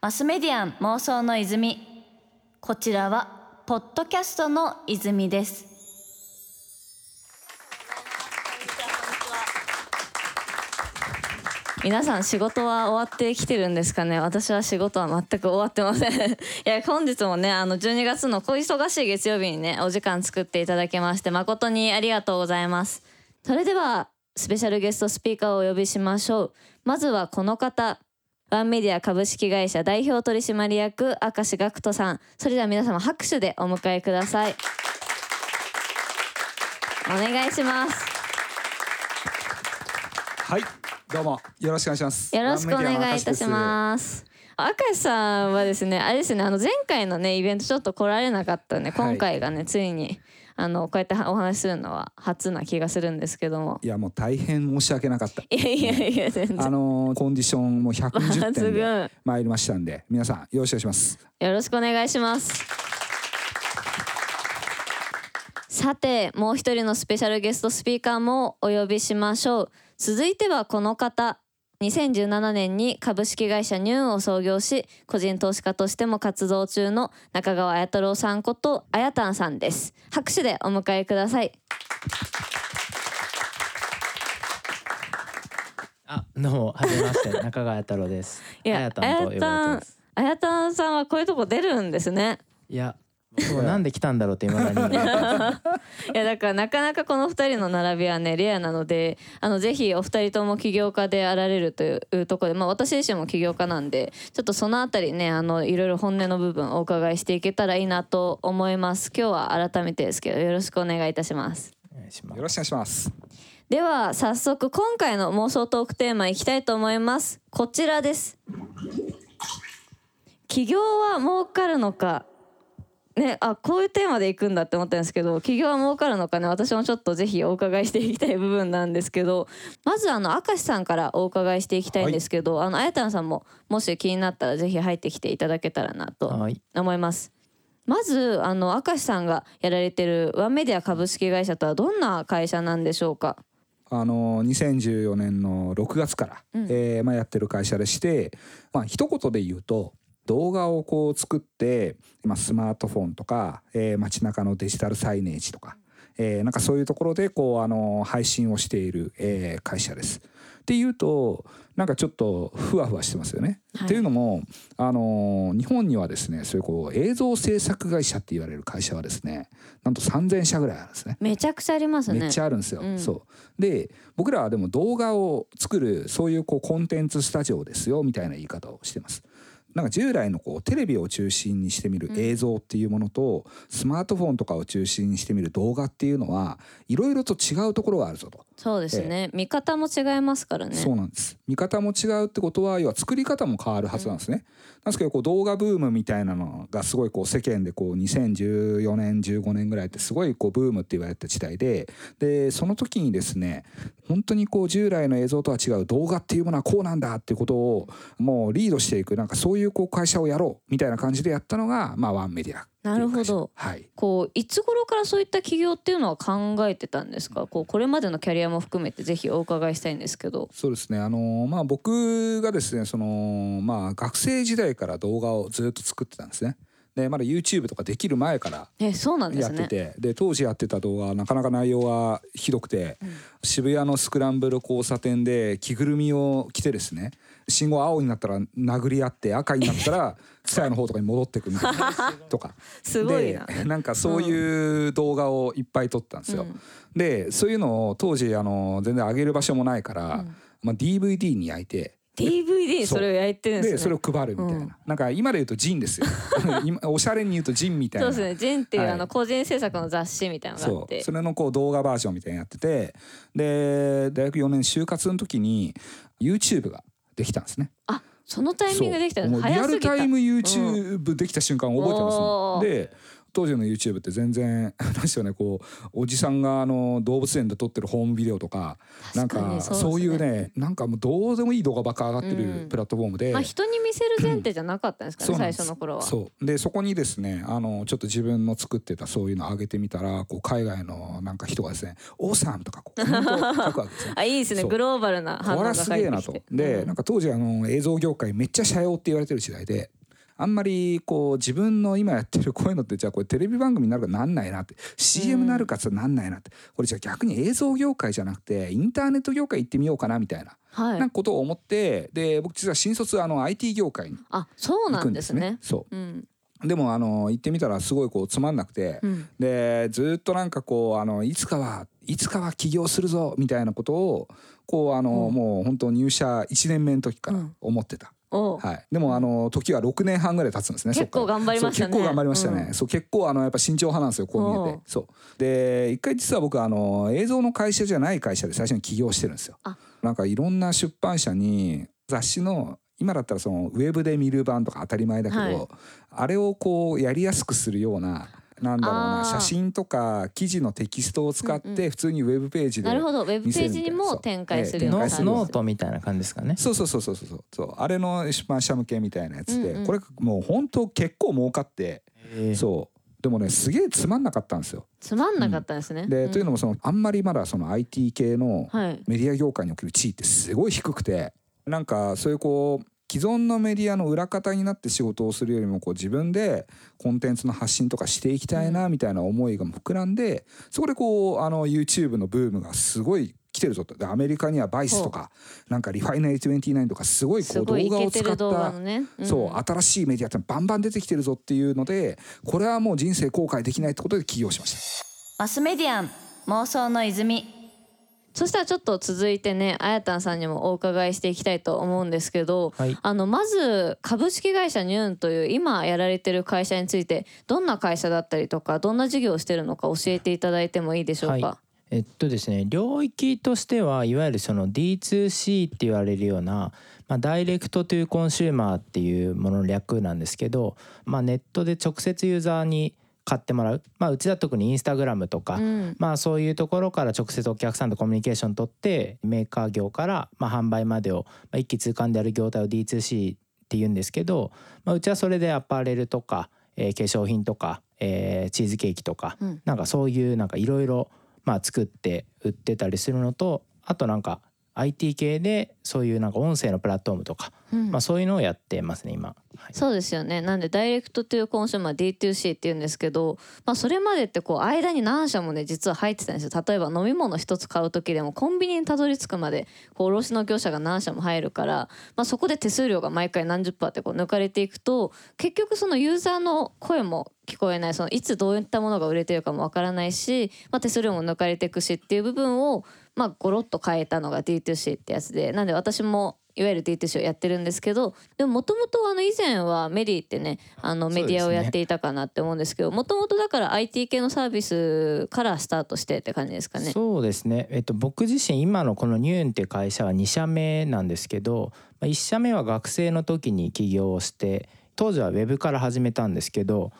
マスメディアン妄想の泉。こちらはポッドキャストの泉です。皆さん仕事は終わってきてるんですかね？私は仕事は全く終わってません。いや本日もねあの12月の小忙しい月曜日にねお時間作っていただきまして誠にありがとうございます。それではスペシャルゲストスピーカーをお呼びしましょう。まずはこの方。ワンメディア株式会社代表取締役明石学人さん。それでは皆様拍手でお迎えください。お願いします。はいどうもよろしくお願いします。よろしくお願いいたします。明石さんはですねあれですねあの前回のねイベントちょっと来られなかったんで、今回がねついにあのこうやってお話しするのは初な気がするんですけども。いやもう大変申し訳なかった。いやいやいや全然。あのコンディションも120点で参りましたんで皆さんよろしくお願いします。よろしくお願いします。さてもう一人のスペシャルゲストスピーカーもお呼びしましょう。続いてはこの方2017年に株式会社ニューンを創業し個人投資家としても活動中の中川綾太郎さんことあやたんさんです拍手でお迎えくださいあ、どうも、はじめまして、中川太郎です。いやあやたん。あやたんさんはこういうとこ出るんですねいや、そうなんで来たんだろうって未だに。いやだからなかなかこの2人の並びはねレアなのであのぜひお二人とも起業家であられるというところで、まあ、私自身も起業家なんでちょっとそのあたりねあのいろいろ本音の部分お伺いしていけたらいいなと思います。今日は改めてですけどよろしくお願いいたします。よろしくお願いします。では早速今回の妄想トークテーマいきたいと思います。こちらです。起業は儲かるのかね、あこういうテーマでいくんだって思ったんですけど起業は儲かるのかね私もちょっとぜひお伺いしていきたい部分なんですけどまずあの明石さんからお伺いしていきたいんですけど、あのあやたんさんももし気になったらぜひ入ってきていただけたらなとはい。思います。まずあの明石さんがやられてるワンメディア株式会社とはどんな会社なんでしょうか？あの2014年の6月から、うんえーまあ、やってる会社でして、まあ一言で言うと動画をこう作って、まあ、スマートフォンとか、えー街中のデジタルサイネージとか、えーなんかそういうところでこうあの配信をしている、えー会社です。っていうとなんかちょっとふわふわしてますよね。はいっていうのもあの日本にはですねそういうこう映像制作会社って言われる会社はですねなんと3,000社ぐらいあるんですね。めちゃくちゃありますね。めっちゃあるんですよ。うんそうで僕らはでも動画を作るそういうこうコンテンツスタジオですよみたいな言い方をしてます。なんか従来のこうテレビを中心にしてみる映像っていうものと、スマートフォンとかを中心にしてみる動画っていうのはいろいろと違うところがあるぞと。そうですね。見方も違いますからね。そうなんです見方も違うってことは要は作り方も変わるはずなんですね。なんですけどこう動画ブームみたいなのがすごいこう世間でこう2014年15年ぐらいってすごいこうブームって言われた時代ででその時にですね本当にこう従来の映像とは違う動画っていうものはこうなんだっていうことをもうリードしていくなんかそういうこう会社をやろうみたいな感じでやったのがまあワンメディア。なるほどはいこういつ頃からそういった起業っていうのは考えてたんですか？こうこれまでのキャリアも含めてぜひお伺いしたいんですけど。そうですねあのまあ僕がですねそのまあ学生時代から動画をずっと作ってたんですね。でまだ YouTube とかできる前からえ、そうなんですね。やっててで当時やってた動画はなかなか内容がひどくて、渋谷のスクランブル交差点で着ぐるみを着てですね信号青になったら殴り合って赤になったら 蔦屋の方とかに戻ってくみたいな とかすごいな。でなんかそういう動画をいっぱい撮ったんですよ。うんでそういうのを当時あの全然上げる場所もないから、うんまあ、DVD に焼いて DVD それを焼いてるんですね。でそれを配るみたいな、うん。なんか今で言うとジンですよ。今おしゃれに言うとジンみたいな。そうですね。ジンっていう、はい。あの個人制作の雑誌みたいなのが。あそってう。そ。れのこう動画バージョンみたいなのやってて。で大学4年就活の時に YouTube ができたんですね。あ、そのタイミングできた。リア。ルタイム YouTube できた瞬間覚えてます、おー。で当時の YouTube って全然なんでしょうねこうおじさんがあの動物園で撮ってるホームビデオとかなんかそういうねなんかもうどうでもいい動画ばっか上がってうん。るプラットフォームで、まあ人に見せる前提じゃなかったんですかね最初の頃は。そう。でそこにですねあのちょっと自分の作ってたそういうの上げてみたらこう海外のなんか人がですね「オーサム」とかこう 書くわけですよ。あいいですね。グローバルな反応これがはすげえな返ってきて。と。で、うん。なんか当時あの映像業界めっちゃ社用って言われてる時代であんまりこう自分の今やってるこういうのってじゃあこれテレビ番組になるかなんないなって CM なるかつなんないなってこれじゃあ逆に映像業界じゃなくてインターネット業界行ってみようかなみたいな,、はい。なんかことを思ってで僕実は新卒あの IT 業界にあそうなん行くんですですね。ね。。そう。ん。うでもあの行ってみたらすごいこうつまんなくて、うん。でずっとなんかこうあのいつかはいつかは起業するぞみたいなことをこうあの、うん。もう本当入社1年目の時からうん思ってた、はい、でもあの時は6年半ぐらい経つんですね結構頑張りましたね。結構頑張りましたね、うん。そう結構あのやっぱ慎重派なんですよこう見えて。そう。で一回実は僕あの映像の会社じゃない会社で最初に起業してるんですよ。あ。なんかいろんな出版社に雑誌の今だったらそのウェブで見る版とか当たり前だけど、はい。あれをこうやりやすくするようななんだろうな写真とか記事のテキストを使っうんうて普通にウェブページで、なるほど。ウェブページにも展開するようノなノートみたいな感じですかね。そうそうそうそうそう。そう。あれの出版社向けみたいなやつで、うんうん。これもう本当結構儲かって、え。ーそう。でもねすげえつまんなかったんですよ。つまんなかったですね。で、ん。というのもそのあんまりまだその IT 系のはい。メディア業界における地位ってすごい低くてなんかそういうこう既存のメディアの裏方になって仕事をするよりもこう自分でコンテンツの発信とかしていきたいなみたいな思いが膨らんでそこでこうあの YouTube のブームがすごい来てるぞと。でアメリカにはバイスとかなんかリファイナリー29とかすごいこすう動画を使ったそう新しいメディアってバンバン出てきてるぞっていうのでこれはもう人生後悔できないってことで起業しました。マスメディアン妄想の泉そしたらちょっと続いてねあやたんさんにもお伺いしていきたいと思うんですけど、はいあのまず株式会社ニューンという今やられてる会社についてどんな会社だったりとかどんな事業をしてるのか教えていただいてもいいでしょうか？はえっとですね領域としてはいわゆるその D2C って言われるような、まあ、 direct to consumer っていうものの略なんですけど、まあ、ネットで直接ユーザーに買ってもらう、まあ、うちだと特にインスタグラムとか、うん。まあそういうところから直接お客さんとコミュニケーション取ってメーカー業からまあ販売までをまあ一気通貫でやる業態を D2C って言うんですけど、まあ、うちはそれでアパレルとか、えー化粧品とか、えーチーズケーキとか、うん。なんかそういうなんかいろいろまあ作って売ってたりするのとあとなんか IT 系でそういうなんか音声のプラットフォームとか、うん。まあそういうのをやってますね今。はい。そうですよね。なんでダイレクトトゥーコンシューマー D2C って言うんですけど、まあ、それまでってこう間に何社もね実は入ってたんですよ。例えば飲み物一つ買う時でもコンビニにたどり着くまでこう卸の業者が何社も入るから、まあ、そこで手数料が毎回何十パーってこう抜かれていくと結局そのユーザーの声も聞こえない。そのいつどういったものが売れてるかもわからないし、まあ、手数料も抜かれていくしっていう部分をまあゴロッと変えたのが D2C ってやつでなんで私もいわゆる D2C をやってるんですけどでももともとあの以前はメリーってねあのメディアをやっていたかなって思うんですけどもともとだから IT 系のサービスからスタートしてって感じですかね。そうですね、えっと、僕自身今のこのニューンっていう会社は2社目なんですけど、まあ、1社目は学生の時に起業をして当時はウェブから始めたんですけど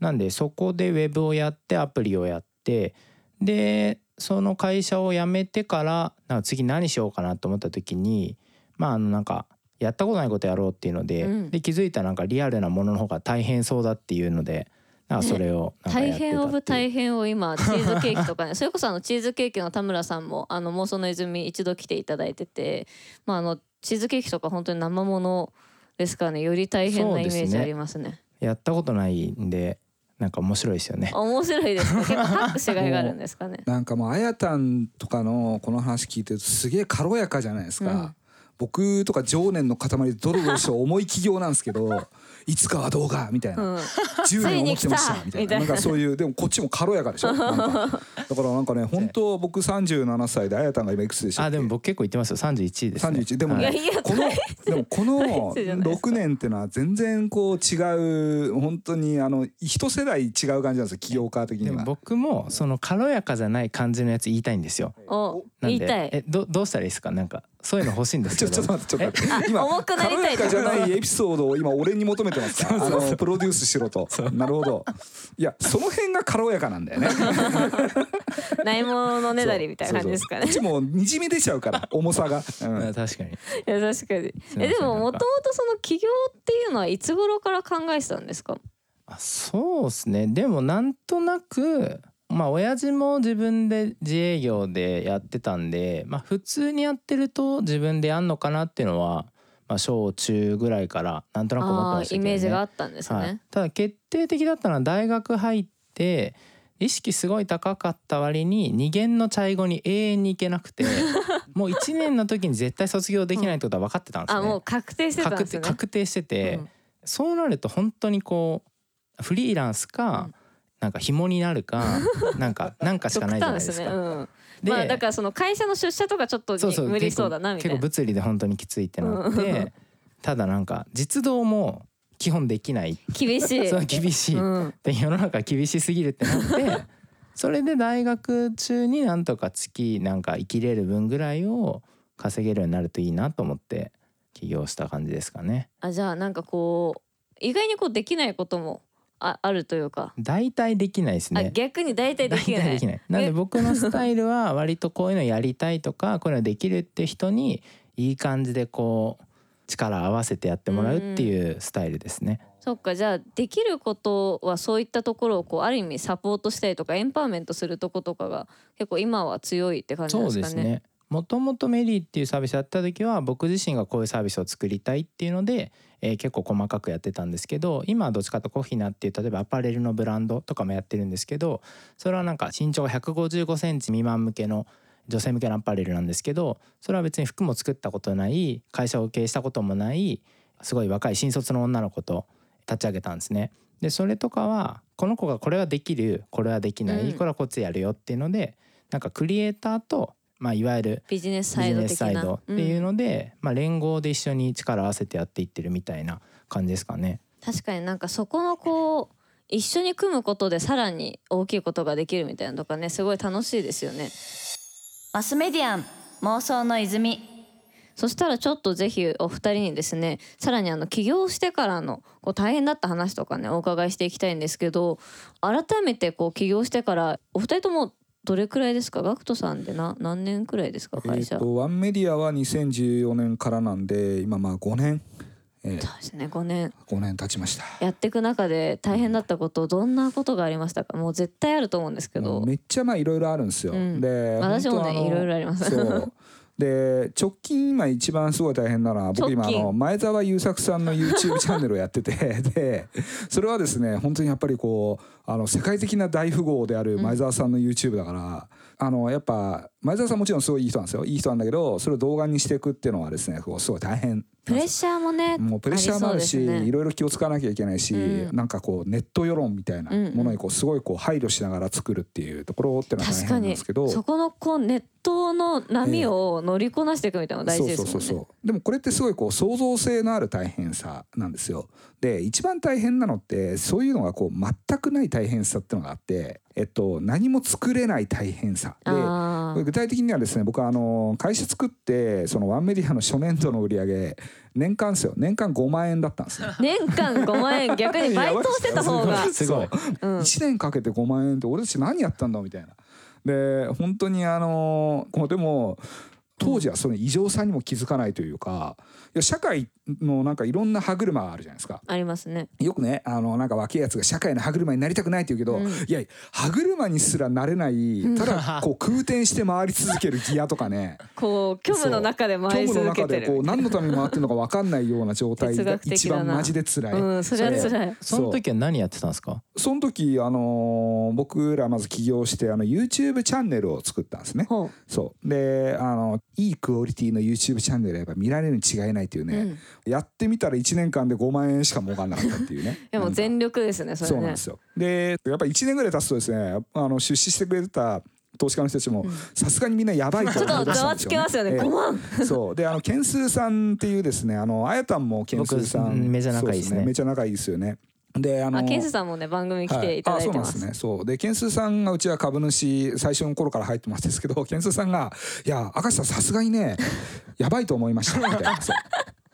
なんでそこでウェブをやってアプリをやってでその会社を辞めてからなんか次何しようかなと思った時にまああのなんかやったことないことやろうっていうので,、うん。で気づいたらなんかリアルなものの方が大変そうだっていうのでなんかそれをなんかや大変オブ大変を今チーズケーキとかね それこそあのチーズケーキの田村さんもあの妄想の泉一度来ていただいてて、まあ、あのチーズケーキとか本当に生ものですからねより大変なイメージありますね。やったことないんでなんか面白いですよね。面白いですね結構ハックしがいがあるんですかね。なんかもうあやたんとかのこの話聞いてるとすげえ軽やかじゃないですか、うん僕とか情念の塊でドロドロした重い企業なんですけどいつかは動画みたいな、うん。10年思ってましたみたいな。な。んかそういうでもこっちも軽やかでしょ？なんか。だからなんかね。本当僕37歳であやたんが今いくつでしたっけあでも僕結構言ってますよ。31ですね。31でもね、はい。このでもこのじゃないです。6年ってのは全然こう違う本当にあの一世代違う感じなんですよ起業家的にでもは。僕もその軽やかじゃない感じのやつ言いたいんですよ。言いたい。えどどうしたらいいですか？なんかそういうの欲しいんですちけど。ょちょっと待ってちょっと待って。今重くなりたい軽やかじゃないエピソードを今俺に求めてますか？あのプロデュースしろと。なるほど。いやその辺が軽やかなんだよね。ないもののねだりみたいな感じですかね。そうちもにじみ出ちゃうから重さが、うん。あ確かに。いや確かに。えでももともとその起業っていうのはいつ頃から考えてたんですかあそうですねでもなんとなくまあ親父も自分で自営業でやってたんで、まあ、普通にやってると自分でやんのかなっていうのは、まあ、小中ぐらいからなんとなく思ってましたけど、ね、イメージがあったんですはい。ね、ただ決定的だったのは大学入って意識すごい高かった割に二限のチャイ語に永遠に行けなくて もう1年の時に絶対卒業できないってことは分かってたんですね。あもう確定してたん確ですね。定確定してて、うん。そうなると本当にこうフリーランスか、うんなんか紐になるか なんかなんかしかないじゃないですか。極端ね。うん。でまあだからその会社の出社とかちょっとそうそう無理そうだなみたいな。結構物理で本当にきついってなっうん。てただなんか実動も基本できない。厳しい。そう厳しい、うん。で世の中厳しすぎるってなって それで大学中になんとか月なんか生きれる分ぐらいを稼げるようになるといいなと思って起業した感じですかね。あじゃあなんかこう意外にこうできないこともああるというか、大体できないですあね。逆に大体で大きない体できない。なんで僕のスタイルは割とこういうのやりたいとか こういうのできるって人にいい感じでこう力合わせてやってもらうっていうスタイルですね。そっかじゃあできることはそういったところをこうある意味サポートしたりとかエンパワーメントするとことかが結構今は強いって感じですかね。ですね。もともとメリーっていうサービスやった時は僕自身がこういうサービスを作りたいっていうので、えー結構細かくやってたんですけど今はどっちかとコフィナっていう例えばアパレルのブランドとかもやってるんですけどそれはなんか身長が155センチ未満向けの女性向けのアパレルなんですけどそれは別に服も作ったことない会社を経営したこともないすごい若い新卒の女の子と立ち上げたんですね。でそれとかはこの子がこれはできるこれはできない、うんこれはこっちでやるよっていうのでなんかクリエイターと、まあ、いわゆるビジネスサイド的なサイドっていうので、まあ、連合で一緒に力を合わせてやっていってるみたいな感じですかね。確かになんかそこのこう一緒に組むことでさらに大きいことができるみたいなのとかねすごい楽しいですよね。マスメディアン妄想の泉そしたらちょっとぜひお二人にですねさらにあの起業してからのこう大変だった話とかねお伺いしていきたいんですけど改めてこう起業してからお二人ともどれくらいですか？ガクトさんでな何年くらいですか？え会社、ー、とワンメディアは2014年からなんで今まあ5年、えー、そうですね5年。5年経ちました。やっていく中で大変だったことどんなことがありましたか？もう絶対あると思うんですけど。めっちゃまあいろいろあるんですよ、うん。で私もねいろいろあります。そう。で直近今一番すごい大変なのは僕今あの前澤友作さんの YouTube チャンネルをやってて。でそれはですね本当にやっぱりこうあの世界的な大富豪である前澤さんの YouTube だから、あのやっぱ前澤さんもちろんすごいいい人なんですよ。いい人なんだけどそれを動画にしていくっていうのはですねこうすごい大変プレッシャーもねもうプレッシャーもあるしね。いろいろ気をつかなきゃいけないし、うん。なんかこうネット世論みたいなものにこうすごいこう配慮しながら作るっていうところっていうのは大変なんですけど。そこのこうネットの波を乗りこなしていくみたいなのが大事ですもんね。そうそうそうそうでもこれってすごいこう創造性のある大変さなんですよ。で一番大変なのってそういうのがこう全くない大変さっていうのがあって、えっと、何も作れない大変さ。で具体的にはですね僕はあの会社作ってそのワンメディアの初年度の売り上げ年間ですよ。年間5万円だったんですね。ー 年間5万円。逆にバイトしてた方が。すごい。う。ん。1年かけて5万円って俺たち何やったんだみたいな。で本当にあのこうでも当時はその異常さにも気づかないというかいや社会のなんかいろんな歯車があるじゃないですか。ありますね。よくねあのなんか若いやつが社会の歯車になりたくないって言うけど、うんいや歯車にすらなれないただこう空転して回り続けるギアとかねこう虚無の中で回り虚無の続けてる中でこう何のために回ってるのか分かんないような状態哲が一番マジで辛い。うんそれは辛い。その時は何やってたんですか？その時あのー僕らまず起業してあの YouTube チャンネルを作ったんですね。そうであのいいクオリティの YouTube チャンネルやっぱ見られるに違いないというね、うんやってみたら1年間で5万円しか儲かんなかったっていうね。でも全力ですねそれね。そうなんですよ。でやっぱ1年ぐらい経つとですねあの出資してくれた投資家の人たちもさすがにみんなやばいとちょっとざわつきますよね5万。そう。であのケンスーさんっていうですねあのあやたんもケンスーさん。めちゃ仲いいですね。めちゃ仲いいですよね。であのあケンスさんもね番組来ていただいてます,、はい、あそうなんですね。そう。でケンスさんがうちは株主最初の頃から入ってますですけどケンスさんが「いや明石さんさすがにねやばいと思いました」みたいな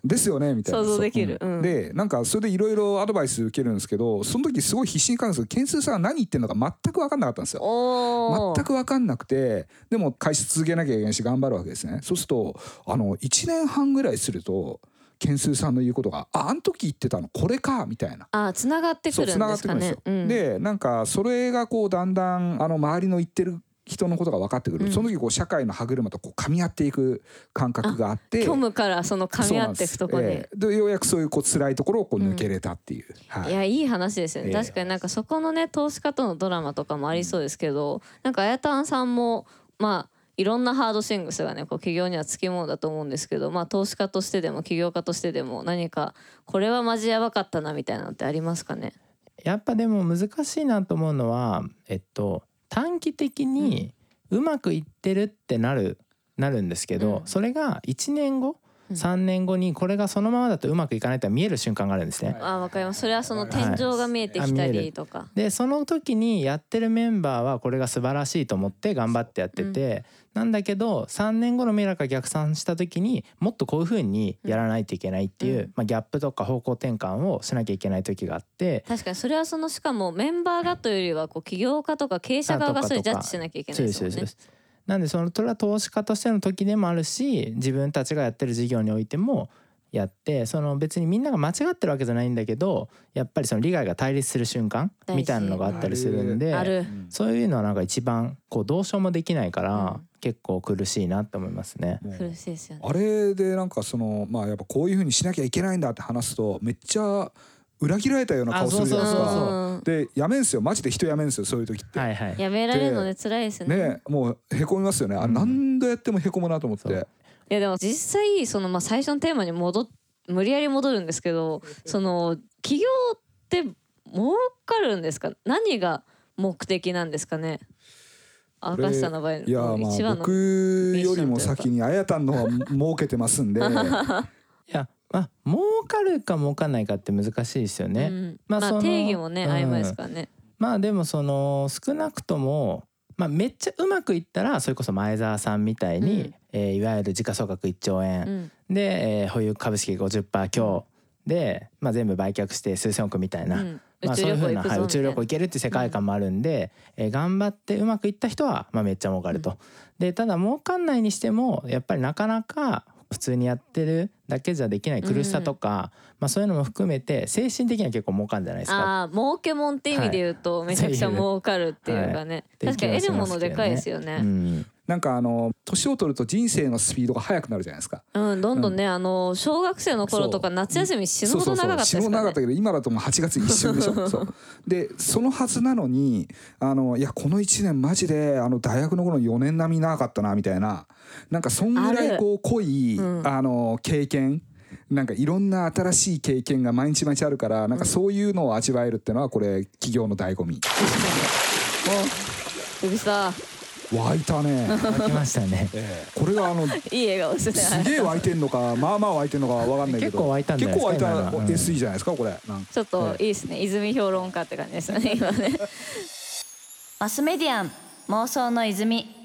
ですよねみたいな。想像できる。そううん。でなんかそれでいろいろアドバイス受けるんですけどその時すごい必死に書くんですけどケンスさんは何言ってんのか全く分かんなかったんですよ。全く分かんなくて。でも会社続けなきゃいけないし頑張るわけですね。そうするとあの1年半ぐらいするとケンスーさんの言うことが「ああん時言ってたのこれか」みたいな。あつながってくそう繋るんですかがってくるんですよ。ねうん。でなんかそれがこうだんだんあの周りの言ってる人のことが分かってくる、うん。その時こう社会の歯車とこう噛み合っていく感覚があって虚無からその噛み合っていくとこで。す。ええ。でようやくそういうこう辛いところをこう抜けれたっていう、はい。いやいい話ですよね、ええ。確かになんかそこのね投資家とのドラマとかもありそうですけど、なんかあやたんさんもまあいろんなハードシングスがね。こう企業にはつきものだと思うんですけどまあ投資家としてでも起業家としてでも何かこれはマジやばかったなみたいなのってありますかね？やっぱでも難しいなと思うのはえっと短期的にうまくいってるってなるなるんですけど、うん。それが1年後うん3年後にこれがそのままだとうまくいかないって見える瞬間があるんですね。はい。あわかります。それはその天井が見えてきたりとか、でその時にやってるメンバーはこれが素晴らしいと思って頑張ってやってて、なんだけど3年後の未来が逆算した時にもっとこういう風にやらないといけないっていう、うん。まあ、ギャップとか方向転換をしなきゃいけない時があって。確かにそれはそのしかもメンバーがというよりはこう起業家とか経営者側がそれジャッジしなきゃいけないですすそうですそうですなんでそのそれは投資家としての時でもあるし自分たちがやってる事業においてもやってその別にみんなが間違ってるわけじゃないんだけどやっぱりその利害が対立する瞬間みたいなのがあったりするんでそういうのはなんか一番こうどうしようもできないから、うん。結構苦しいなって思いますね。苦しいですよね。あれでなんかそのまあやっぱこういうふうにしなきゃいけないんだって話すとめっちゃ裏切られたような顔するじゃないですあそうそうそうでやめんすよマジで人やめんすよそういう時って。はいはい。やめられるのね辛いですねねもうへこみますよね。あうん何度やってもへこむなと思って。いやでも実際そのまあ最初のテーマに戻っ無理やり戻るんですけどその起業って儲かるんですか？何が目的なんですかね？これ赤石さんの場合いやまあ僕よりも先にあやたんの方が儲けてますんで。まあ儲かるか儲かんないかって難しいですよね。うん。まあそのまあ定義もねうん。曖昧ですからね。まあでもその少なくとも、まあ、めっちゃうまくいったらそれこそ前澤さんみたいに、うん。えーいわゆる時価総額1兆円、うん。で、えー保有株式50%強。で、まあ、全部売却して数千億みたいな、うん。まあ、そういうふうな、はい、宇宙旅行行けるって世界観もあるんで、えー頑張ってうまくいった人は、まあ、めっちゃ儲かると。でただ儲かんないにしてもやっぱりなかなか普通にやってるだけじゃできない苦しさとか、まあ、そういうのも含めて精神的には結構儲かるんじゃないですか。ああ儲けもんって意味で言うとめちゃくちゃ儲かるっていうかね。はい。確かに得るものでかいですようね。んなんかあの年を取ると人生のスピードが速くなるじゃないですか。うんどんどんねあの小学生の頃とか夏休み死ぬほど長かったですそうそうそう死ぬほど長かったけど今だともう8月一瞬でしょ。そう。でそのはずなのにあのいやこの1年マジであの大学の頃の4年並み長かったなみたいな。なんかそんぐらいこう濃いうん。あの経験。なんかいろんな新しい経験が毎日毎日あるからなんかそういうのを味わえるっていうのはこれ企業の醍醐味。うるさ湧いたね、来ましたね。ええ。これがあの いい笑顔ですね。すげえ湧いてんのかまあまあ湧いてんのかわかんないけど。結構湧いたんじゃないですか結構湧いた SE じゃないですかこれ。ちょっといいですね。泉評論家って感じですね今ね。マスメディアン妄想の泉